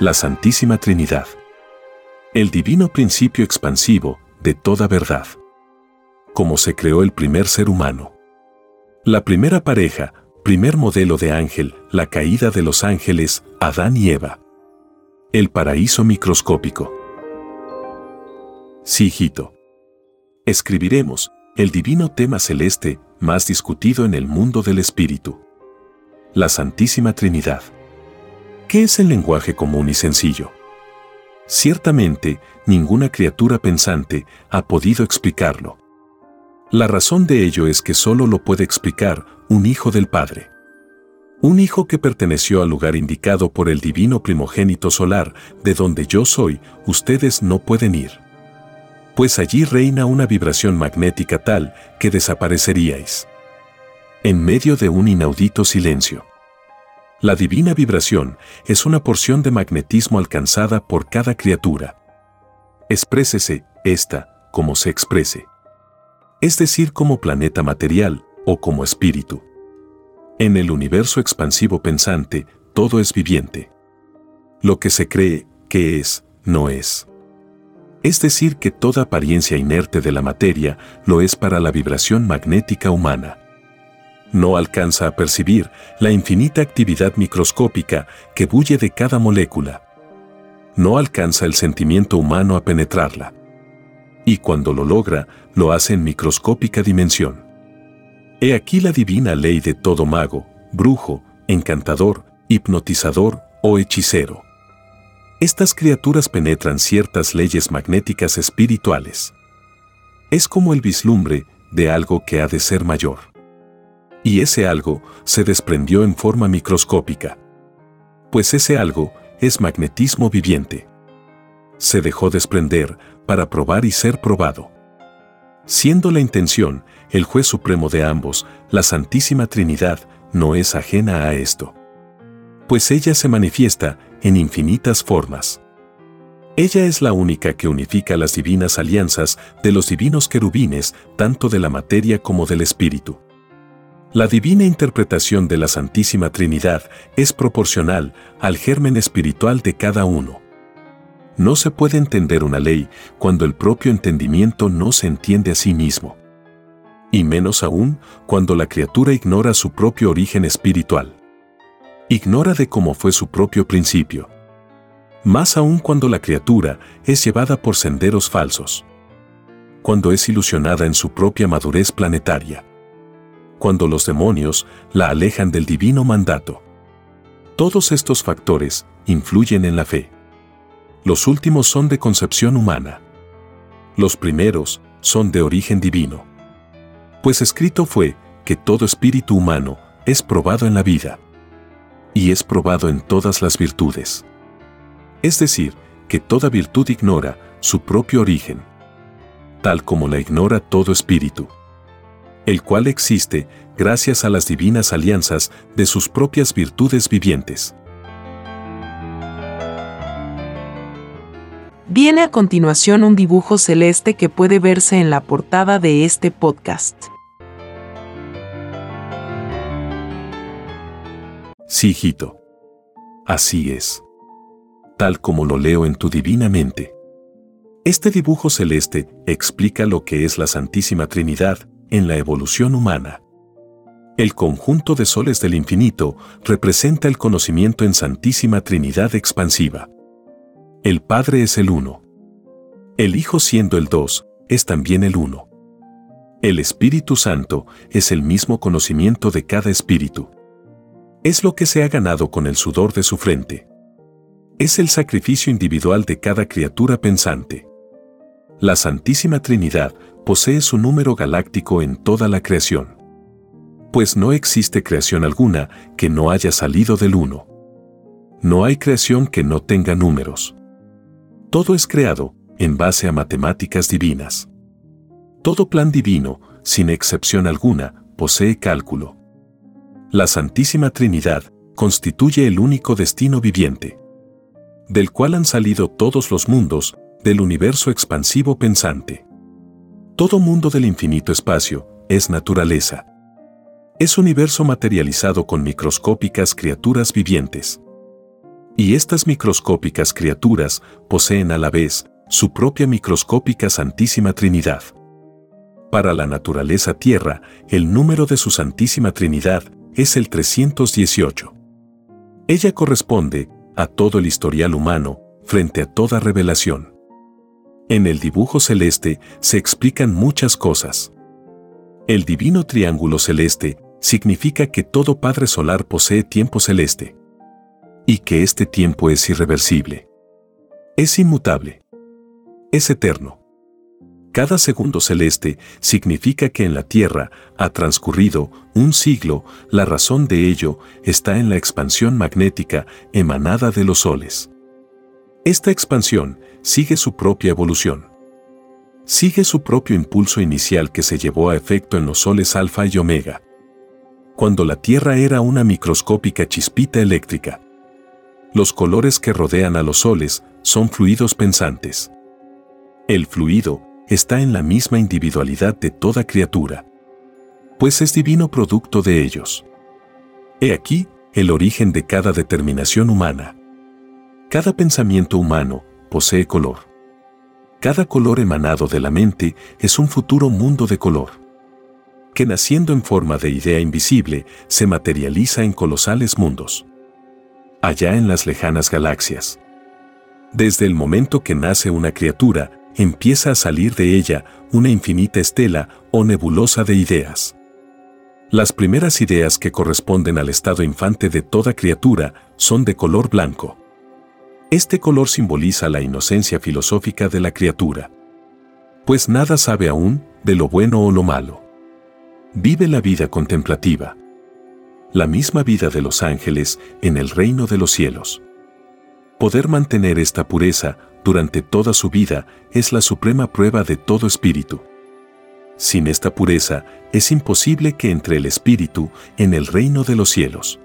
La Santísima Trinidad, el divino principio expansivo de toda verdad. Como se creó el primer ser humano. La primera pareja, primer modelo de ángel, la caída de los ángeles, Adán y Eva. El paraíso microscópico. Sí, hijito. Escribiremos el divino tema celeste más discutido en el mundo del espíritu. La Santísima Trinidad. ¿Qué es el lenguaje común y sencillo? Ciertamente, ninguna criatura pensante ha podido explicarlo. La razón de ello es que solo lo puede explicar un hijo del Padre. Un hijo que perteneció al lugar indicado por el divino primogénito solar, de donde yo soy, ustedes no pueden ir. Pues allí reina una vibración magnética tal que desapareceríais. En medio de un inaudito silencio. La divina vibración es una porción de magnetismo alcanzada por cada criatura. Exprésese, esta, como se exprese es decir, como planeta material o como espíritu. En el universo expansivo pensante, todo es viviente. Lo que se cree que es, no es. Es decir, que toda apariencia inerte de la materia lo es para la vibración magnética humana. No alcanza a percibir la infinita actividad microscópica que bulle de cada molécula. No alcanza el sentimiento humano a penetrarla y cuando lo logra, lo hace en microscópica dimensión. He aquí la divina ley de todo mago, brujo, encantador, hipnotizador o hechicero. Estas criaturas penetran ciertas leyes magnéticas espirituales. Es como el vislumbre de algo que ha de ser mayor. Y ese algo se desprendió en forma microscópica. Pues ese algo es magnetismo viviente. Se dejó desprender para probar y ser probado. Siendo la intención, el juez supremo de ambos, la Santísima Trinidad, no es ajena a esto. Pues ella se manifiesta en infinitas formas. Ella es la única que unifica las divinas alianzas de los divinos querubines, tanto de la materia como del espíritu. La divina interpretación de la Santísima Trinidad es proporcional al germen espiritual de cada uno. No se puede entender una ley cuando el propio entendimiento no se entiende a sí mismo. Y menos aún cuando la criatura ignora su propio origen espiritual. Ignora de cómo fue su propio principio. Más aún cuando la criatura es llevada por senderos falsos. Cuando es ilusionada en su propia madurez planetaria. Cuando los demonios la alejan del divino mandato. Todos estos factores influyen en la fe. Los últimos son de concepción humana. Los primeros son de origen divino. Pues escrito fue que todo espíritu humano es probado en la vida. Y es probado en todas las virtudes. Es decir, que toda virtud ignora su propio origen, tal como la ignora todo espíritu, el cual existe gracias a las divinas alianzas de sus propias virtudes vivientes. Viene a continuación un dibujo celeste que puede verse en la portada de este podcast. Sí, hijito. Así es. Tal como lo leo en tu divina mente. Este dibujo celeste explica lo que es la Santísima Trinidad en la evolución humana. El conjunto de soles del infinito representa el conocimiento en Santísima Trinidad expansiva. El Padre es el uno. El Hijo siendo el dos, es también el uno. El Espíritu Santo es el mismo conocimiento de cada espíritu. Es lo que se ha ganado con el sudor de su frente. Es el sacrificio individual de cada criatura pensante. La Santísima Trinidad posee su número galáctico en toda la creación. Pues no existe creación alguna que no haya salido del uno. No hay creación que no tenga números. Todo es creado en base a matemáticas divinas. Todo plan divino, sin excepción alguna, posee cálculo. La Santísima Trinidad constituye el único destino viviente, del cual han salido todos los mundos del universo expansivo pensante. Todo mundo del infinito espacio es naturaleza. Es universo materializado con microscópicas criaturas vivientes. Y estas microscópicas criaturas poseen a la vez su propia microscópica Santísima Trinidad. Para la naturaleza Tierra, el número de su Santísima Trinidad es el 318. Ella corresponde a todo el historial humano frente a toda revelación. En el dibujo celeste se explican muchas cosas. El divino triángulo celeste significa que todo Padre Solar posee tiempo celeste y que este tiempo es irreversible. Es inmutable. Es eterno. Cada segundo celeste significa que en la Tierra ha transcurrido un siglo, la razón de ello está en la expansión magnética emanada de los soles. Esta expansión sigue su propia evolución. Sigue su propio impulso inicial que se llevó a efecto en los soles alfa y omega. Cuando la Tierra era una microscópica chispita eléctrica. Los colores que rodean a los soles son fluidos pensantes. El fluido está en la misma individualidad de toda criatura, pues es divino producto de ellos. He aquí el origen de cada determinación humana. Cada pensamiento humano posee color. Cada color emanado de la mente es un futuro mundo de color, que naciendo en forma de idea invisible se materializa en colosales mundos. Allá en las lejanas galaxias. Desde el momento que nace una criatura, empieza a salir de ella una infinita estela o nebulosa de ideas. Las primeras ideas que corresponden al estado infante de toda criatura son de color blanco. Este color simboliza la inocencia filosófica de la criatura. Pues nada sabe aún de lo bueno o lo malo. Vive la vida contemplativa. La misma vida de los ángeles en el reino de los cielos. Poder mantener esta pureza durante toda su vida es la suprema prueba de todo espíritu. Sin esta pureza es imposible que entre el espíritu en el reino de los cielos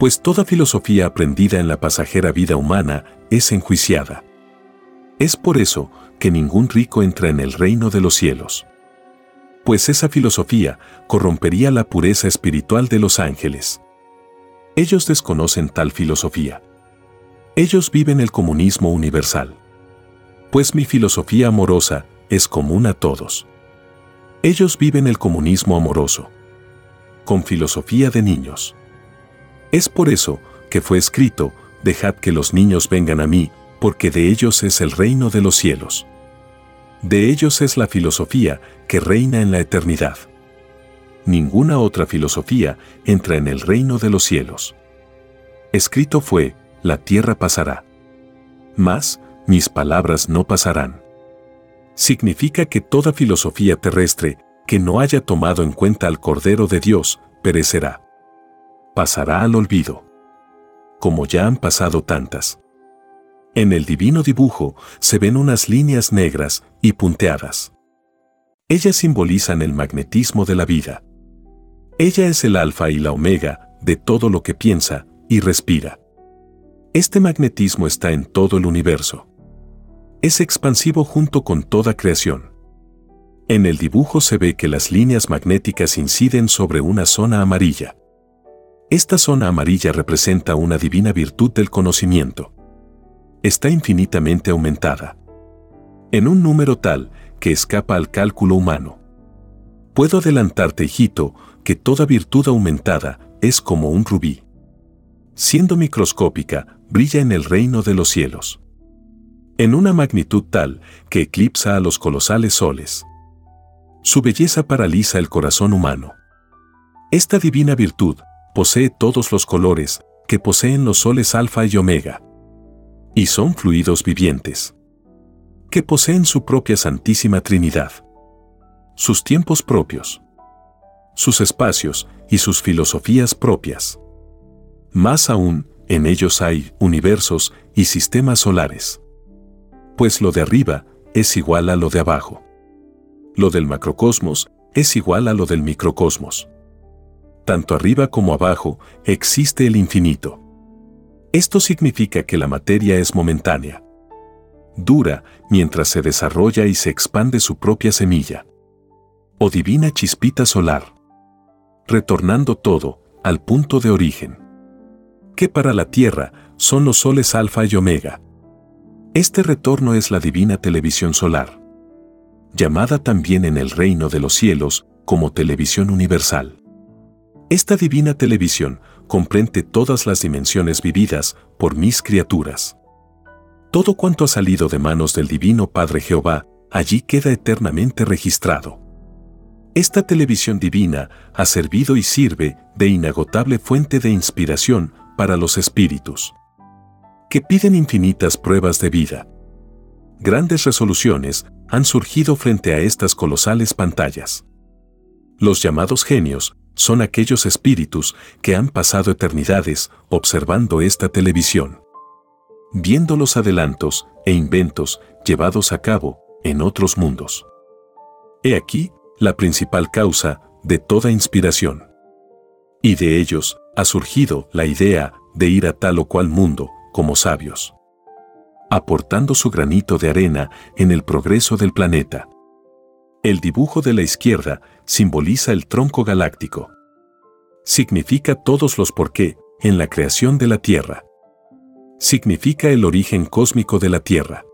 pues toda filosofía aprendida en la pasajera vida humana es enjuiciada. Es por eso que ningún rico entra en el reino de los cielos. Pues esa filosofía corrompería la pureza espiritual de los ángeles. Ellos desconocen tal filosofía. Ellos viven el comunismo universal. Pues mi filosofía amorosa es común a todos. Ellos viven el comunismo amoroso. Con filosofía de niños. Es por eso que fue escrito, dejad que los niños vengan a mí, porque de ellos es el reino de los cielos. De ellos es la filosofía que reina en la eternidad. Ninguna otra filosofía entra en el reino de los cielos. Escrito fue, la tierra pasará. Mas, mis palabras no pasarán. Significa que toda filosofía terrestre que no haya tomado en cuenta al Cordero de Dios perecerá pasará al olvido. Como ya han pasado tantas. En el divino dibujo se ven unas líneas negras y punteadas. Ellas simbolizan el magnetismo de la vida. Ella es el alfa y la omega de todo lo que piensa y respira. Este magnetismo está en todo el universo. Es expansivo junto con toda creación. En el dibujo se ve que las líneas magnéticas inciden sobre una zona amarilla. Esta zona amarilla representa una divina virtud del conocimiento. Está infinitamente aumentada. En un número tal que escapa al cálculo humano. Puedo adelantarte, hijito, que toda virtud aumentada es como un rubí. Siendo microscópica, brilla en el reino de los cielos. En una magnitud tal que eclipsa a los colosales soles. Su belleza paraliza el corazón humano. Esta divina virtud posee todos los colores que poseen los soles alfa y omega. Y son fluidos vivientes. Que poseen su propia Santísima Trinidad. Sus tiempos propios. Sus espacios y sus filosofías propias. Más aún, en ellos hay universos y sistemas solares. Pues lo de arriba es igual a lo de abajo. Lo del macrocosmos es igual a lo del microcosmos. Tanto arriba como abajo existe el infinito. Esto significa que la materia es momentánea. Dura mientras se desarrolla y se expande su propia semilla. O divina chispita solar. Retornando todo al punto de origen que para la Tierra son los soles alfa y omega. Este retorno es la divina televisión solar, llamada también en el reino de los cielos como televisión universal. Esta divina televisión comprende todas las dimensiones vividas por mis criaturas. Todo cuanto ha salido de manos del Divino Padre Jehová, allí queda eternamente registrado. Esta televisión divina ha servido y sirve de inagotable fuente de inspiración para los espíritus, que piden infinitas pruebas de vida. Grandes resoluciones han surgido frente a estas colosales pantallas. Los llamados genios son aquellos espíritus que han pasado eternidades observando esta televisión, viendo los adelantos e inventos llevados a cabo en otros mundos. He aquí la principal causa de toda inspiración. Y de ellos ha surgido la idea de ir a tal o cual mundo como sabios, aportando su granito de arena en el progreso del planeta. El dibujo de la izquierda simboliza el tronco galáctico. Significa todos los por qué en la creación de la Tierra. Significa el origen cósmico de la Tierra.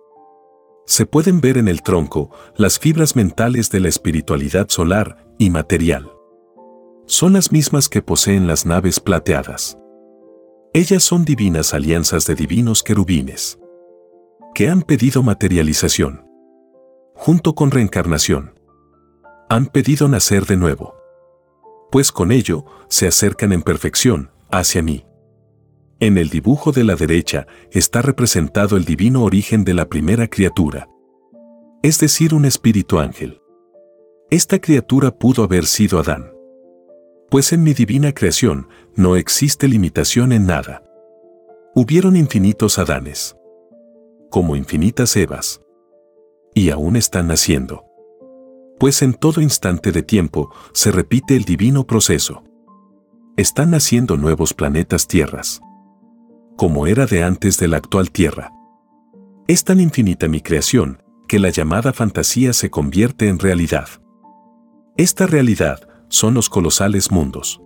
Se pueden ver en el tronco las fibras mentales de la espiritualidad solar y material son las mismas que poseen las naves plateadas. Ellas son divinas alianzas de divinos querubines, que han pedido materialización, junto con reencarnación. Han pedido nacer de nuevo, pues con ello se acercan en perfección hacia mí. En el dibujo de la derecha está representado el divino origen de la primera criatura, es decir, un espíritu ángel. Esta criatura pudo haber sido Adán pues en mi divina creación no existe limitación en nada. Hubieron infinitos Adanes, como infinitas Evas, y aún están naciendo. Pues en todo instante de tiempo se repite el divino proceso. Están naciendo nuevos planetas tierras, como era de antes de la actual Tierra. Es tan infinita mi creación que la llamada fantasía se convierte en realidad. Esta realidad son los colosales mundos,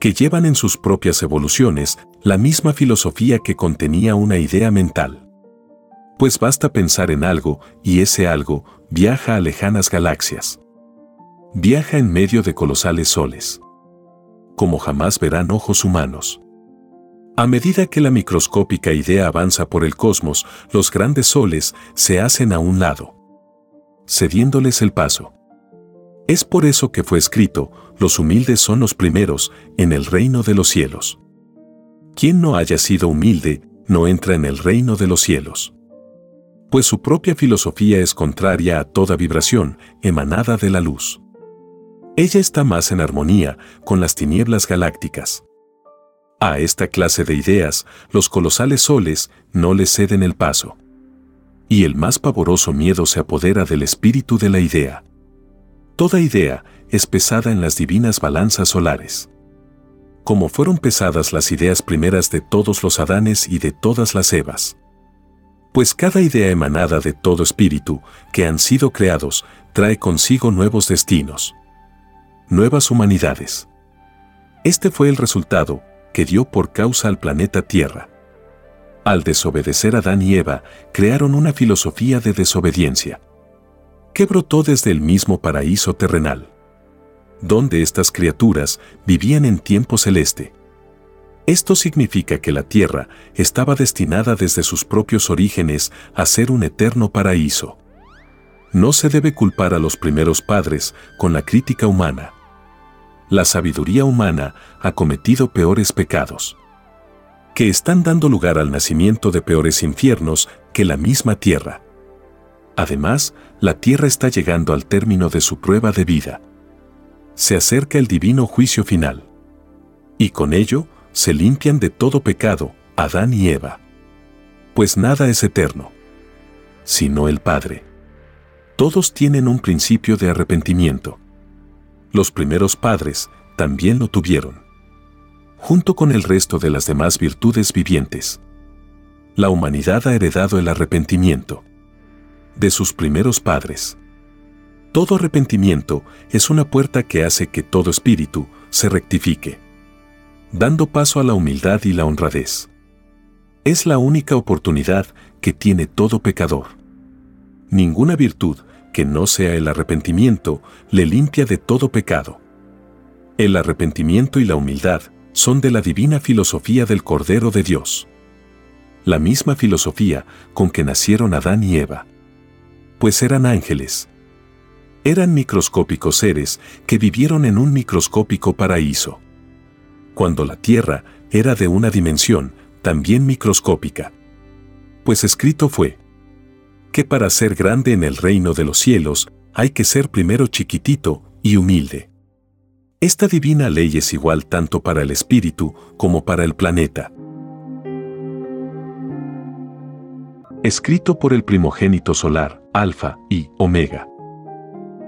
que llevan en sus propias evoluciones la misma filosofía que contenía una idea mental. Pues basta pensar en algo y ese algo viaja a lejanas galaxias. Viaja en medio de colosales soles. Como jamás verán ojos humanos. A medida que la microscópica idea avanza por el cosmos, los grandes soles se hacen a un lado, cediéndoles el paso. Es por eso que fue escrito, los humildes son los primeros en el reino de los cielos. Quien no haya sido humilde, no entra en el reino de los cielos. Pues su propia filosofía es contraria a toda vibración emanada de la luz. Ella está más en armonía con las tinieblas galácticas. A esta clase de ideas, los colosales soles no le ceden el paso. Y el más pavoroso miedo se apodera del espíritu de la idea. Toda idea es pesada en las divinas balanzas solares. Como fueron pesadas las ideas primeras de todos los Adanes y de todas las Evas. Pues cada idea emanada de todo espíritu que han sido creados trae consigo nuevos destinos, nuevas humanidades. Este fue el resultado que dio por causa al planeta Tierra. Al desobedecer a Adán y Eva, crearon una filosofía de desobediencia que brotó desde el mismo paraíso terrenal, donde estas criaturas vivían en tiempo celeste. Esto significa que la tierra estaba destinada desde sus propios orígenes a ser un eterno paraíso. No se debe culpar a los primeros padres con la crítica humana. La sabiduría humana ha cometido peores pecados, que están dando lugar al nacimiento de peores infiernos que la misma tierra. Además, la tierra está llegando al término de su prueba de vida. Se acerca el divino juicio final. Y con ello, se limpian de todo pecado, Adán y Eva. Pues nada es eterno, sino el Padre. Todos tienen un principio de arrepentimiento. Los primeros padres también lo tuvieron, junto con el resto de las demás virtudes vivientes. La humanidad ha heredado el arrepentimiento de sus primeros padres. Todo arrepentimiento es una puerta que hace que todo espíritu se rectifique, dando paso a la humildad y la honradez. Es la única oportunidad que tiene todo pecador. Ninguna virtud que no sea el arrepentimiento le limpia de todo pecado. El arrepentimiento y la humildad son de la divina filosofía del Cordero de Dios. La misma filosofía con que nacieron Adán y Eva. Pues eran ángeles. Eran microscópicos seres que vivieron en un microscópico paraíso. Cuando la tierra era de una dimensión también microscópica. Pues escrito fue, que para ser grande en el reino de los cielos hay que ser primero chiquitito y humilde. Esta divina ley es igual tanto para el espíritu como para el planeta. Escrito por el primogénito solar, Alfa y Omega.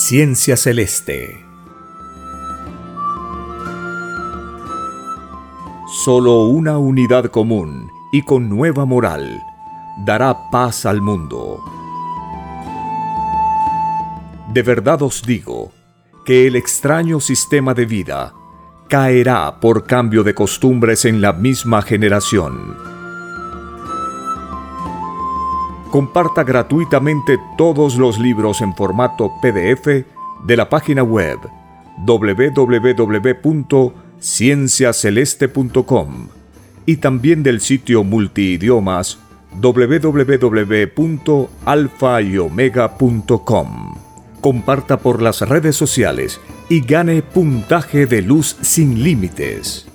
Ciencia Celeste Solo una unidad común y con nueva moral dará paz al mundo. De verdad os digo que el extraño sistema de vida caerá por cambio de costumbres en la misma generación. Comparta gratuitamente todos los libros en formato PDF de la página web www cienciaceleste.com y también del sitio multiidiomas www.alfayomega.com. Comparta por las redes sociales y gane puntaje de luz sin límites.